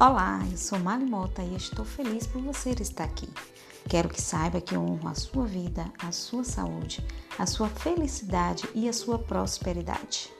Olá, eu sou Mali Mota e estou feliz por você estar aqui. Quero que saiba que honro a sua vida, a sua saúde, a sua felicidade e a sua prosperidade.